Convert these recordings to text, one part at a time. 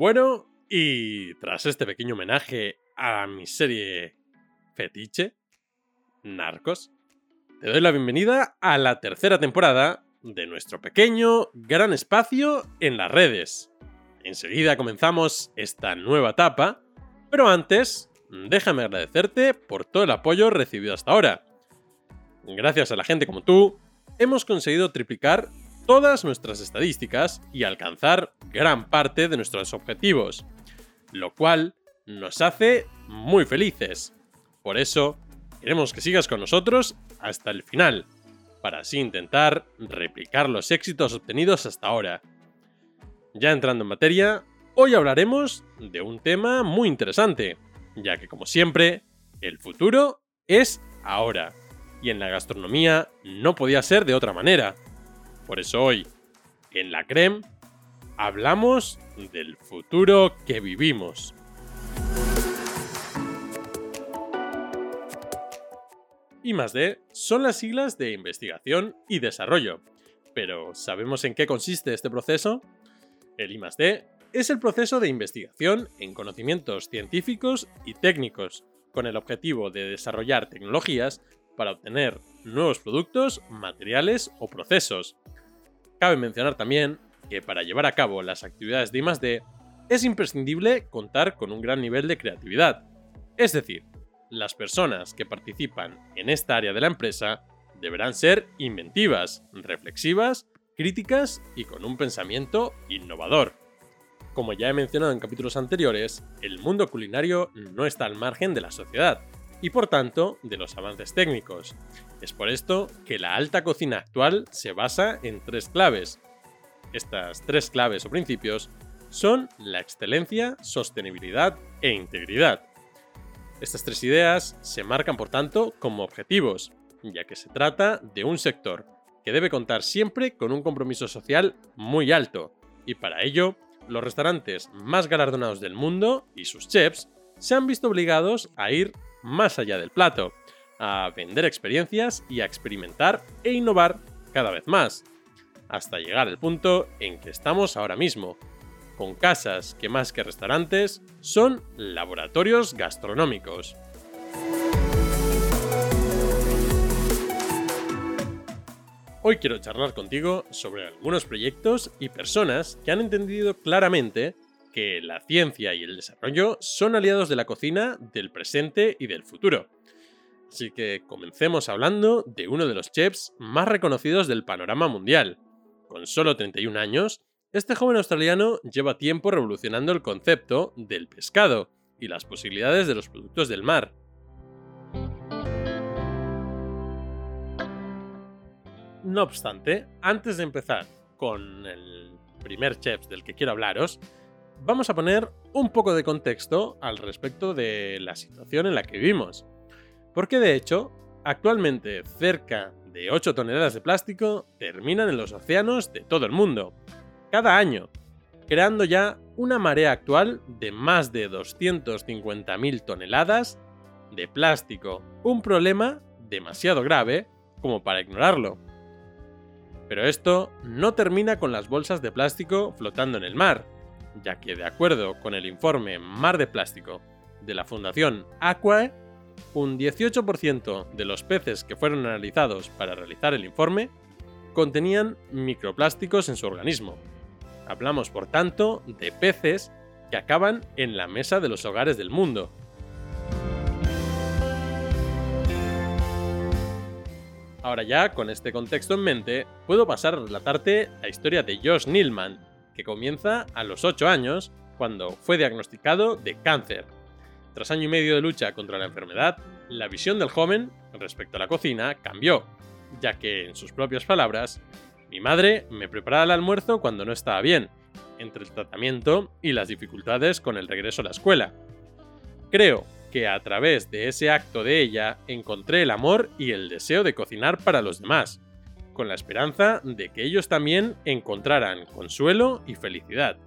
Bueno, y tras este pequeño homenaje a mi serie fetiche, Narcos, te doy la bienvenida a la tercera temporada de nuestro pequeño gran espacio en las redes. Enseguida comenzamos esta nueva etapa, pero antes, déjame agradecerte por todo el apoyo recibido hasta ahora. Gracias a la gente como tú, hemos conseguido triplicar todas nuestras estadísticas y alcanzar gran parte de nuestros objetivos, lo cual nos hace muy felices. Por eso, queremos que sigas con nosotros hasta el final, para así intentar replicar los éxitos obtenidos hasta ahora. Ya entrando en materia, hoy hablaremos de un tema muy interesante, ya que como siempre, el futuro es ahora, y en la gastronomía no podía ser de otra manera. Por eso hoy, en la CREM, hablamos del futuro que vivimos. I D son las siglas de investigación y desarrollo. Pero ¿sabemos en qué consiste este proceso? El I D es el proceso de investigación en conocimientos científicos y técnicos, con el objetivo de desarrollar tecnologías para obtener nuevos productos, materiales o procesos, Cabe mencionar también que para llevar a cabo las actividades de I+D es imprescindible contar con un gran nivel de creatividad. Es decir, las personas que participan en esta área de la empresa deberán ser inventivas, reflexivas, críticas y con un pensamiento innovador. Como ya he mencionado en capítulos anteriores, el mundo culinario no está al margen de la sociedad y por tanto de los avances técnicos, es por esto que la alta cocina actual se basa en tres claves. Estas tres claves o principios son la excelencia, sostenibilidad e integridad. Estas tres ideas se marcan por tanto como objetivos, ya que se trata de un sector que debe contar siempre con un compromiso social muy alto, y para ello, los restaurantes más galardonados del mundo y sus chefs se han visto obligados a ir más allá del plato, a vender experiencias y a experimentar e innovar cada vez más, hasta llegar al punto en que estamos ahora mismo, con casas que más que restaurantes son laboratorios gastronómicos. Hoy quiero charlar contigo sobre algunos proyectos y personas que han entendido claramente que la ciencia y el desarrollo son aliados de la cocina del presente y del futuro Así que comencemos hablando de uno de los chefs más reconocidos del panorama mundial. Con solo 31 años, este joven australiano lleva tiempo revolucionando el concepto del pescado y las posibilidades de los productos del mar. No obstante, antes de empezar con el primer chef del que quiero hablaros, vamos a poner un poco de contexto al respecto de la situación en la que vivimos. Porque de hecho, actualmente cerca de 8 toneladas de plástico terminan en los océanos de todo el mundo, cada año, creando ya una marea actual de más de 250.000 toneladas de plástico, un problema demasiado grave como para ignorarlo. Pero esto no termina con las bolsas de plástico flotando en el mar, ya que de acuerdo con el informe Mar de Plástico de la Fundación Aquae, un 18% de los peces que fueron analizados para realizar el informe contenían microplásticos en su organismo. Hablamos, por tanto, de peces que acaban en la mesa de los hogares del mundo. Ahora ya, con este contexto en mente, puedo pasar a relatarte la historia de Josh Nilman, comienza a los 8 años, cuando fue diagnosticado de cáncer tras año y medio de lucha contra la enfermedad, la visión del joven respecto a la cocina cambió, ya que, en sus propias palabras, mi madre me preparaba el almuerzo cuando no estaba bien, entre el tratamiento y las dificultades con el regreso a la escuela. Creo que a través de ese acto de ella encontré el amor y el deseo de cocinar para los demás, con la esperanza de que ellos también encontraran consuelo y felicidad.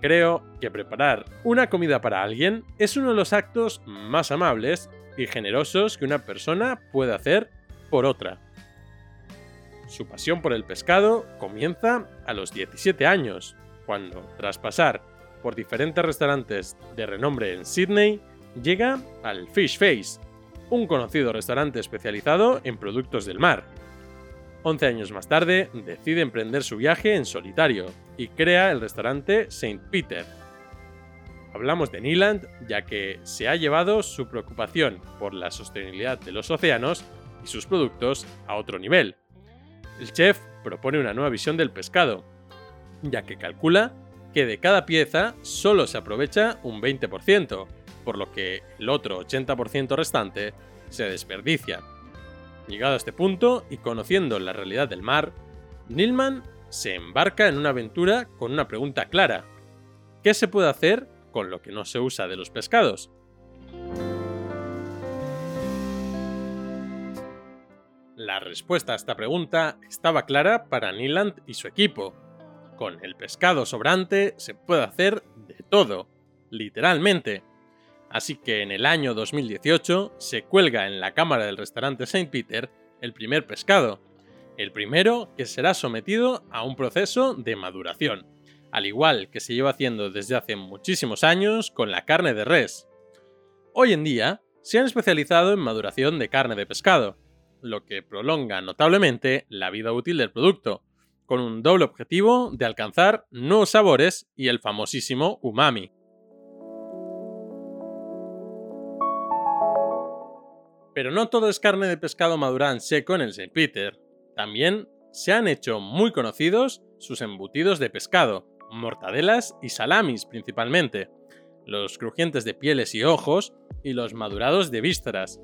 Creo que preparar una comida para alguien es uno de los actos más amables y generosos que una persona puede hacer por otra. Su pasión por el pescado comienza a los 17 años, cuando, tras pasar por diferentes restaurantes de renombre en Sydney, llega al Fish Face, un conocido restaurante especializado en productos del mar. 11 años más tarde, decide emprender su viaje en solitario y crea el restaurante St. Peter. Hablamos de Neeland ya que se ha llevado su preocupación por la sostenibilidad de los océanos y sus productos a otro nivel. El chef propone una nueva visión del pescado, ya que calcula que de cada pieza solo se aprovecha un 20%, por lo que el otro 80% restante se desperdicia. Llegado a este punto y conociendo la realidad del mar, Nilman se embarca en una aventura con una pregunta clara. ¿Qué se puede hacer con lo que no se usa de los pescados? La respuesta a esta pregunta estaba clara para Niland y su equipo. Con el pescado sobrante se puede hacer de todo, literalmente. Así que en el año 2018 se cuelga en la cámara del restaurante St. Peter el primer pescado, el primero que será sometido a un proceso de maduración, al igual que se lleva haciendo desde hace muchísimos años con la carne de res. Hoy en día se han especializado en maduración de carne de pescado, lo que prolonga notablemente la vida útil del producto, con un doble objetivo de alcanzar nuevos sabores y el famosísimo umami. Pero no todo es carne de pescado madura seco en el St. Peter. También se han hecho muy conocidos sus embutidos de pescado, mortadelas y salamis principalmente, los crujientes de pieles y ojos y los madurados de vísceras.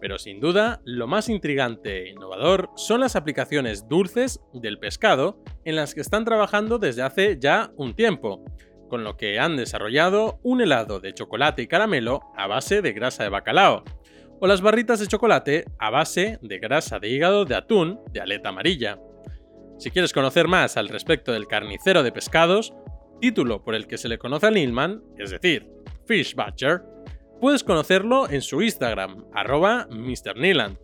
Pero sin duda, lo más intrigante e innovador son las aplicaciones dulces del pescado en las que están trabajando desde hace ya un tiempo, con lo que han desarrollado un helado de chocolate y caramelo a base de grasa de bacalao, o las barritas de chocolate a base de grasa de hígado de atún de aleta amarilla. Si quieres conocer más al respecto del carnicero de pescados, título por el que se le conoce a Nilman, es decir, Fish Butcher, puedes conocerlo en su Instagram, arroba MrNeeland,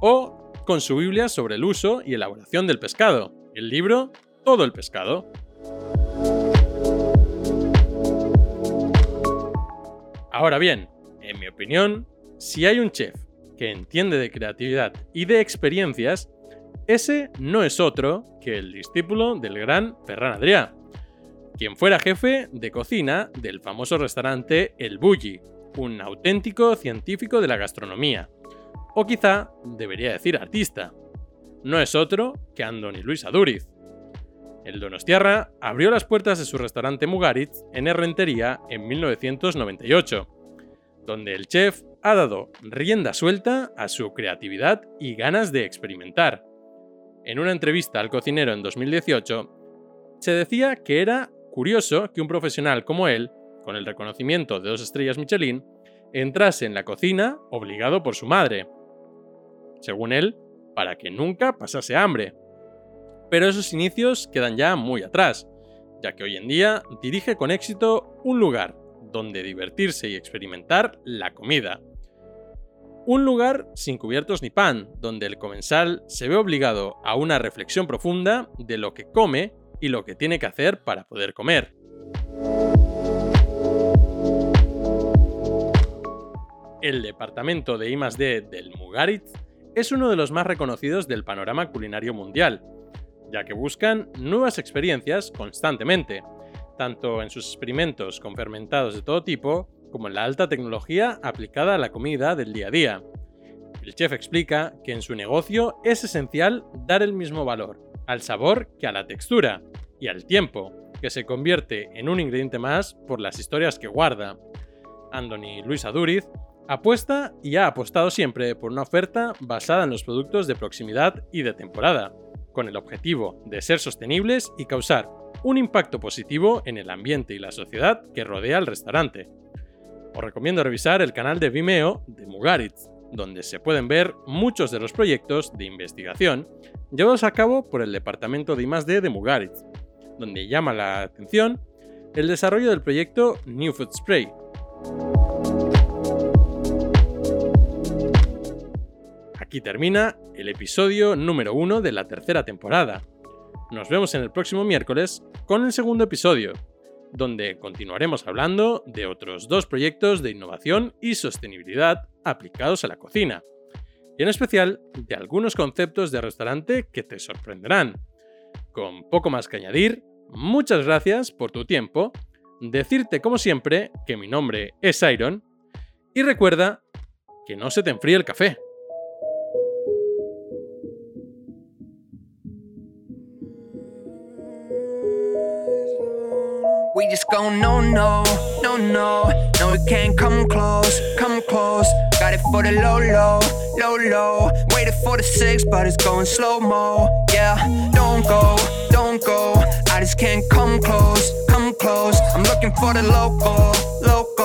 o con su Biblia sobre el uso y elaboración del pescado, el libro Todo el pescado. Ahora bien, en mi opinión, si hay un chef que entiende de creatividad y de experiencias, ese no es otro que el discípulo del gran Ferran Adrià, quien fuera jefe de cocina del famoso restaurante El Bulli, un auténtico científico de la gastronomía, o quizá debería decir artista. No es otro que Andoni Luis Aduriz. El Donostiarra abrió las puertas de su restaurante Mugaritz en Errentería en 1998, donde el chef ha dado rienda suelta a su creatividad y ganas de experimentar. En una entrevista al cocinero en 2018, se decía que era curioso que un profesional como él, con el reconocimiento de dos estrellas Michelin, entrase en la cocina obligado por su madre. Según él, para que nunca pasase hambre. Pero esos inicios quedan ya muy atrás, ya que hoy en día dirige con éxito un lugar donde divertirse y experimentar la comida. Un lugar sin cubiertos ni pan, donde el comensal se ve obligado a una reflexión profunda de lo que come y lo que tiene que hacer para poder comer. El departamento de I+D del Mugarit es uno de los más reconocidos del panorama culinario mundial, ya que buscan nuevas experiencias constantemente, tanto en sus experimentos con fermentados de todo tipo, como en la alta tecnología aplicada a la comida del día a día. El chef explica que en su negocio es esencial dar el mismo valor al sabor que a la textura y al tiempo, que se convierte en un ingrediente más por las historias que guarda. Anthony Luis Aduriz apuesta y ha apostado siempre por una oferta basada en los productos de proximidad y de temporada, con el objetivo de ser sostenibles y causar un impacto positivo en el ambiente y la sociedad que rodea al restaurante. Os recomiendo revisar el canal de Vimeo de Mugaritz, donde se pueden ver muchos de los proyectos de investigación llevados a cabo por el departamento de I+D de Mugaritz, donde llama la atención el desarrollo del proyecto New Food Spray. Aquí termina el episodio número 1 de la tercera temporada. Nos vemos en el próximo miércoles con el segundo episodio. donde continuaremos hablando de otros dos proyectos de innovación y sostenibilidad aplicados a la cocina, y en especial de algunos conceptos de restaurante que te sorprenderán. Con poco más que añadir, muchas gracias por tu tiempo, decirte como siempre que mi nombre es Iron y recuerda que no se te enfríe el café. We just go no no no no. No we can't come close come close. Got it for the low low low low. Waited for the six but it's going slow mo yeah don't go don't go. I just can't come close come close. I'm looking for the local, local